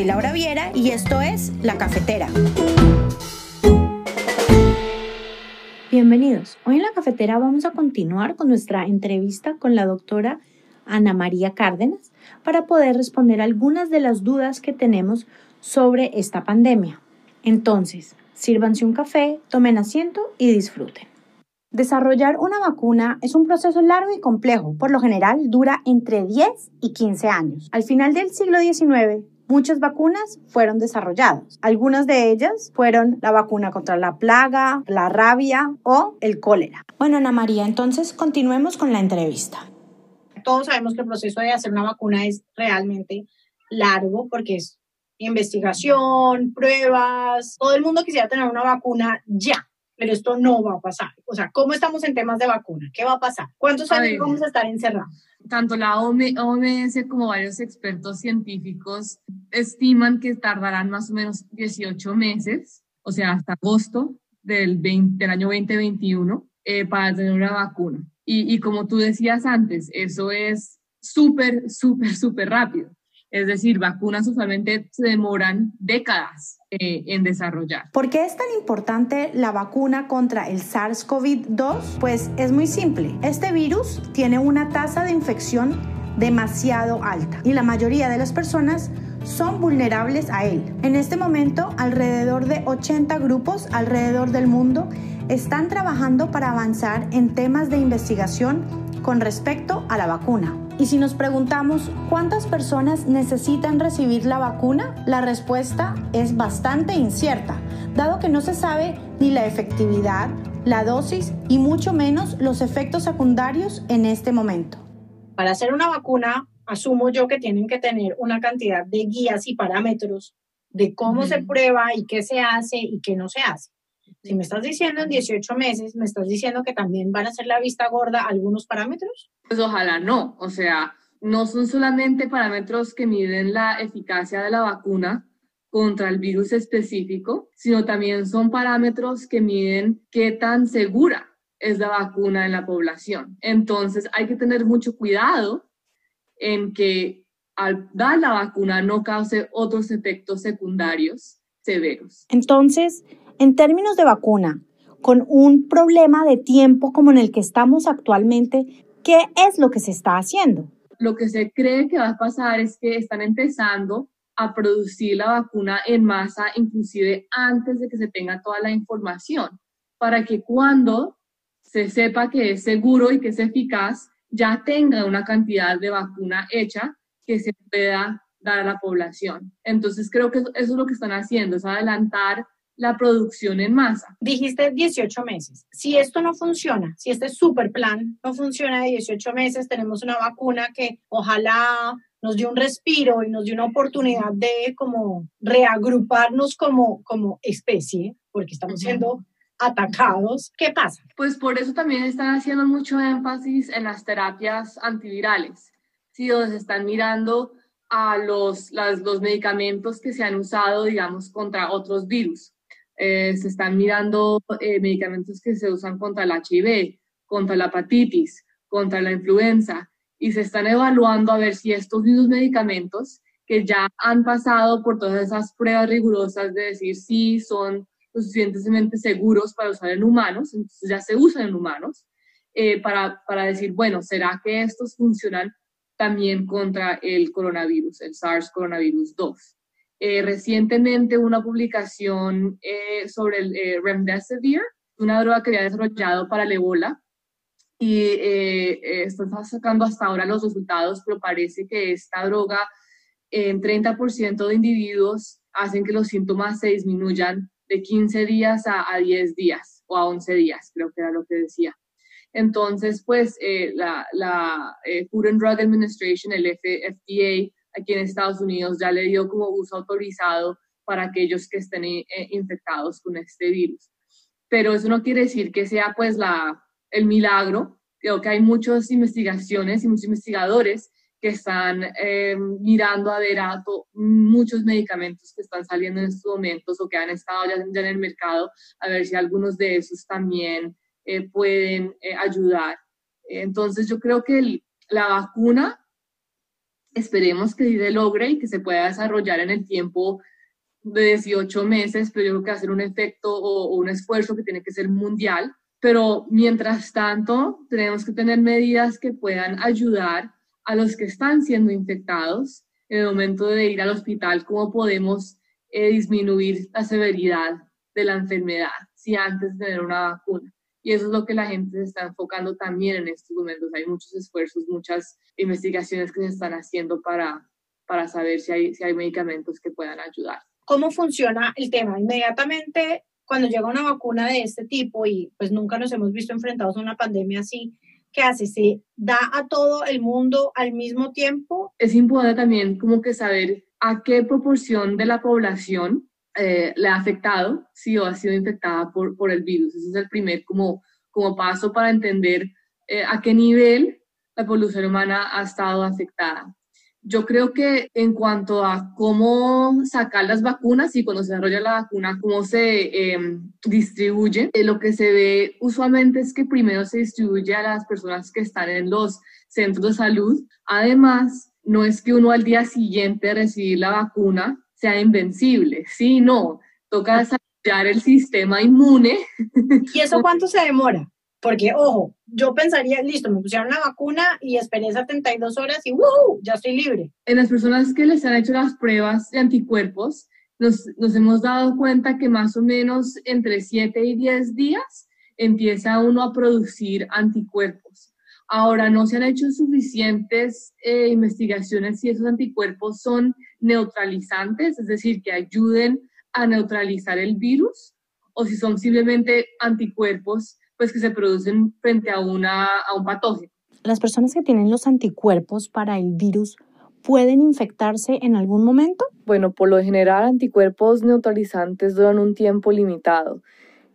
soy Laura Viera y esto es La Cafetera. Bienvenidos. Hoy en La Cafetera vamos a continuar con nuestra entrevista con la doctora Ana María Cárdenas para poder responder algunas de las dudas que tenemos sobre esta pandemia. Entonces, sírvanse un café, tomen asiento y disfruten. Desarrollar una vacuna es un proceso largo y complejo, por lo general dura entre 10 y 15 años. Al final del siglo XIX, muchas vacunas fueron desarrolladas. Algunas de ellas fueron la vacuna contra la plaga, la rabia o el cólera. Bueno, Ana María, entonces continuemos con la entrevista. Todos sabemos que el proceso de hacer una vacuna es realmente largo porque es investigación, pruebas. Todo el mundo quisiera tener una vacuna ya pero esto no va a pasar. O sea, ¿cómo estamos en temas de vacuna? ¿Qué va a pasar? ¿Cuántos años vamos a estar encerrados? Tanto la OMS como varios expertos científicos estiman que tardarán más o menos 18 meses, o sea, hasta agosto del, 20, del año 2021, eh, para tener una vacuna. Y, y como tú decías antes, eso es súper, súper, súper rápido. Es decir, vacunas usualmente se demoran décadas eh, en desarrollar. ¿Por qué es tan importante la vacuna contra el SARS-CoV-2? Pues es muy simple. Este virus tiene una tasa de infección demasiado alta y la mayoría de las personas son vulnerables a él. En este momento, alrededor de 80 grupos alrededor del mundo están trabajando para avanzar en temas de investigación con respecto a la vacuna. Y si nos preguntamos cuántas personas necesitan recibir la vacuna, la respuesta es bastante incierta, dado que no se sabe ni la efectividad, la dosis y mucho menos los efectos secundarios en este momento. Para hacer una vacuna, asumo yo que tienen que tener una cantidad de guías y parámetros de cómo se prueba y qué se hace y qué no se hace. Si me estás diciendo en 18 meses, ¿me estás diciendo que también van a ser la vista gorda algunos parámetros? Pues ojalá no. O sea, no son solamente parámetros que miden la eficacia de la vacuna contra el virus específico, sino también son parámetros que miden qué tan segura es la vacuna en la población. Entonces hay que tener mucho cuidado en que al dar la vacuna no cause otros efectos secundarios severos. Entonces, en términos de vacuna, con un problema de tiempo como en el que estamos actualmente, ¿qué es lo que se está haciendo? Lo que se cree que va a pasar es que están empezando a producir la vacuna en masa, inclusive antes de que se tenga toda la información, para que cuando se sepa que es seguro y que es eficaz, ya tenga una cantidad de vacuna hecha que se pueda dar a la población. Entonces creo que eso es lo que están haciendo, es adelantar la producción en masa. Dijiste 18 meses. Si esto no funciona, si este super plan no funciona de 18 meses, tenemos una vacuna que ojalá nos dio un respiro y nos dio una oportunidad de como reagruparnos como, como especie, porque estamos siendo atacados. ¿Qué pasa? Pues por eso también están haciendo mucho énfasis en las terapias antivirales, ¿sí? donde se están mirando a los, los medicamentos que se han usado, digamos, contra otros virus. Eh, se están mirando eh, medicamentos que se usan contra el HIV, contra la hepatitis, contra la influenza, y se están evaluando a ver si estos mismos medicamentos que ya han pasado por todas esas pruebas rigurosas de decir si son lo suficientemente seguros para usar en humanos, entonces ya se usan en humanos, eh, para, para decir, bueno, ¿será que estos funcionan también contra el coronavirus, el SARS coronavirus 2? Eh, recientemente una publicación eh, sobre el eh, remdesivir, una droga que había desarrollado para el ébola, y están sacando hasta ahora los resultados, pero parece que esta droga en 30% de individuos hacen que los síntomas se disminuyan de 15 días a, a 10 días o a 11 días, creo que era lo que decía. Entonces, pues la, la Food and Drug Administration, el FDA, aquí en Estados Unidos ya le dio como uso autorizado para aquellos que estén eh, infectados con este virus. Pero eso no quiere decir que sea pues la, el milagro. Creo que hay muchas investigaciones y muchos investigadores que están eh, mirando a ver a muchos medicamentos que están saliendo en estos momentos o que han estado ya, en el mercado, a ver si algunos de esos también eh, pueden ayudar. Entonces yo creo que la vacuna Esperemos que se logre y que se pueda desarrollar en el tiempo de 18 meses, pero yo creo que hacer un efecto o, un esfuerzo que tiene que ser mundial. Pero mientras tanto, tenemos que tener medidas que puedan ayudar a los que están siendo infectados en el momento de ir al hospital, cómo podemos eh, disminuir la severidad de la enfermedad si antes de tener una vacuna. Y eso es lo que la gente se está enfocando también en estos momentos. Hay muchos esfuerzos, muchas investigaciones que se están haciendo para, para saber si hay, si hay medicamentos que puedan ayudar. ¿Cómo funciona el tema? Inmediatamente cuando llega una vacuna de este tipo y pues nunca nos hemos visto enfrentados a una pandemia así, ¿qué hace? ¿Se da a todo el mundo al mismo tiempo? Es importante también como que saber a qué proporción de la población eh, le ha afectado si o ha sido infectada por, por el virus. Ese es el primer como, como paso para entender eh, a qué nivel la población humana ha estado afectada. Yo creo que en cuanto a cómo sacar las vacunas y cuando se desarrolla la vacuna, cómo se em, distribuye, eh, lo que se ve usualmente es que primero se distribuye a las personas que están en los centros de salud. Además, no es que uno al día siguiente recibir la vacuna sea invencible, sí, no, toca desarrollar el sistema inmune. ¿Y eso cuánto se demora? Porque, ojo, yo pensaría, listo, me pusieron la vacuna y esperé 72 horas y ¡wow! Ya estoy libre. En las personas que les han hecho las pruebas de anticuerpos, nos, nos hemos dado cuenta que más o menos entre 7 y 10 días empieza uno a producir anticuerpos. Ahora, no se han hecho suficientes eh, investigaciones si esos anticuerpos son neutralizantes, es decir, que ayuden a neutralizar el virus, o si son simplemente anticuerpos pues que se producen frente a, una, a un patógeno. ¿Las personas que tienen los anticuerpos para el virus pueden infectarse en algún momento? Bueno, por lo general anticuerpos neutralizantes duran un tiempo limitado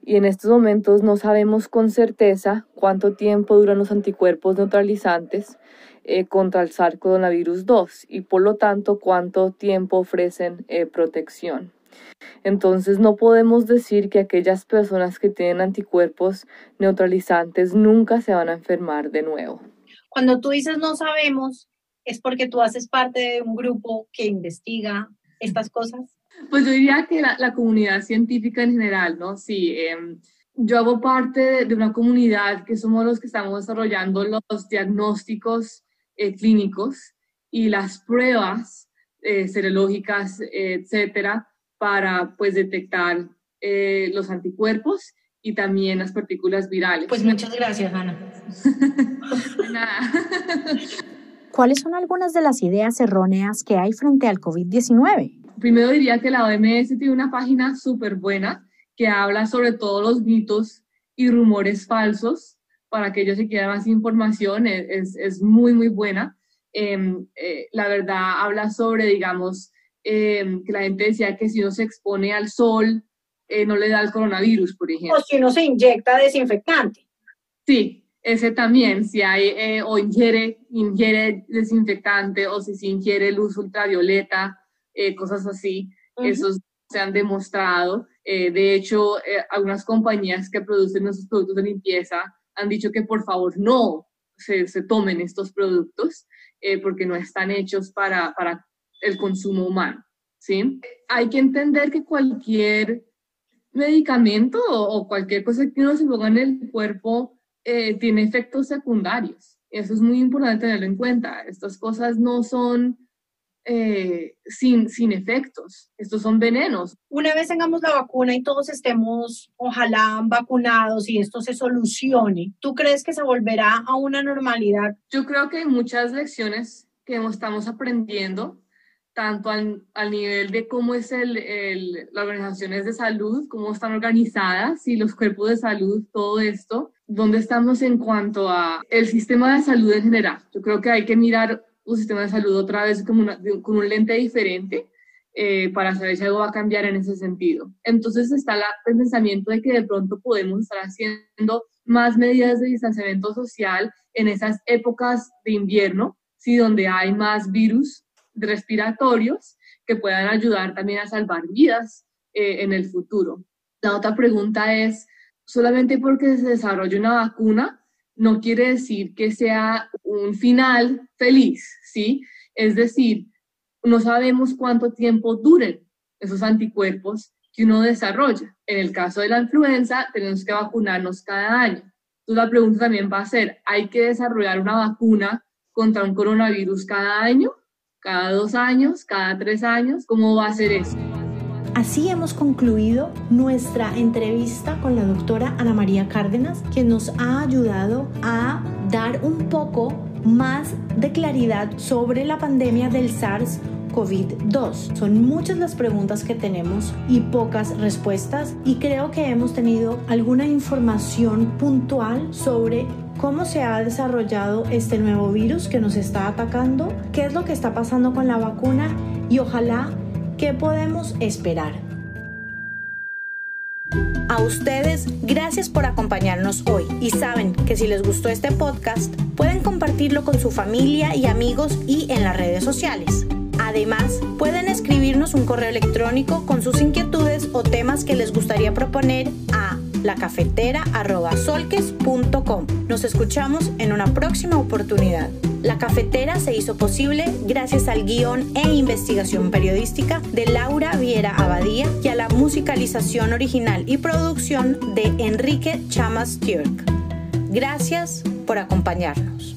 y en estos momentos no sabemos con certeza cuánto tiempo duran los anticuerpos neutralizantes eh, contra el SARS-CoV-2 y por lo tanto cuánto tiempo ofrecen eh, protección. Entonces no podemos decir que aquellas personas que tienen anticuerpos neutralizantes nunca se van a enfermar de nuevo. Cuando tú dices no sabemos, es porque tú haces parte de un grupo que investiga estas cosas. Pues yo diría que la, comunidad científica en general, ¿no? Sí, em, yo hago parte de, una comunidad que somos los que estamos desarrollando los diagnósticos eh, clínicos y las pruebas eh, serológicas, etcétera, para pues detectar eh, los anticuerpos y también las partículas virales. Pues muchas gracias, Ana. ¿Cuáles son algunas de las ideas erróneas que hay frente al COVID-19? Primero diría que la OMS tiene una página súper buena que habla sobre todos los mitos y rumores falsos. Para aquellos que quieran más información, es, es muy, muy buena. Em, eh, la verdad habla sobre, digamos, Em, que la gente decía que si uno se expone al sol, eh, no le da el coronavirus, por ejemplo. O si uno se inyecta desinfectante. Sí, ese también, si hay eh, o ingiere, ingiere desinfectante o si se ingiere luz ultravioleta, eh, cosas así, esos se han demostrado. de hecho, algunas compañías que producen esos productos de limpieza han dicho que por favor no se, se tomen estos productos porque no están hechos para, para el consumo humano, ¿sí? Hay que entender que cualquier medicamento o, cualquier cosa que uno se ponga en el cuerpo eh, tiene efectos secundarios. Eso es muy importante tenerlo en cuenta. Estas cosas no son eh, sin, sin efectos, estos son venenos. Una vez tengamos la vacuna y todos estemos, ojalá, vacunados y esto se solucione, ¿tú crees que se volverá a una normalidad? Yo creo que hay muchas lecciones que estamos aprendiendo tanto al, nivel de cómo es el, el, las organizaciones de salud, cómo están organizadas y los cuerpos de salud, todo esto, dónde estamos en cuanto a el sistema de salud en general. Yo creo que hay que mirar un sistema de salud otra vez como con un lente diferente eh, para saber si algo va a cambiar en ese sentido. Entonces está el pensamiento de que de pronto podemos estar haciendo más medidas de distanciamiento social en esas épocas de invierno, ¿sí? donde hay más virus respiratorios que puedan ayudar también a salvar vidas eh, en el futuro. La otra pregunta es, solamente porque se desarrolle una vacuna, no quiere decir que sea un final feliz, ¿sí? Es decir, no sabemos cuánto tiempo duren esos anticuerpos que uno desarrolla. En el caso de la influenza, tenemos que vacunarnos cada año. Entonces la pregunta también va a ser, ¿hay que desarrollar una vacuna contra un coronavirus cada año? ¿Cada dos años? ¿Cada tres años? ¿Cómo va a ser eso? Así hemos concluido nuestra entrevista con la doctora Ana María Cárdenas, quien nos ha ayudado a dar un poco más de claridad sobre la pandemia del SARS COVID-2. Son muchas las preguntas que tenemos y pocas respuestas y creo que hemos tenido alguna información puntual sobre cómo se ha desarrollado este nuevo virus que nos está atacando, qué es lo que está pasando con la vacuna y ojalá qué podemos esperar. A ustedes, gracias por acompañarnos hoy y saben que si les gustó este podcast, pueden compartirlo con su familia y amigos y en las redes sociales. Además, pueden escribirnos un correo electrónico con sus inquietudes o temas que les gustaría proponer lacafetera.solques.com. Nos escuchamos en una próxima oportunidad. La cafetera se hizo posible gracias al guion e investigación periodística de Laura Viera Abadía y a la musicalización original y producción de Enrique Chamas Turk. Gracias por acompañarnos.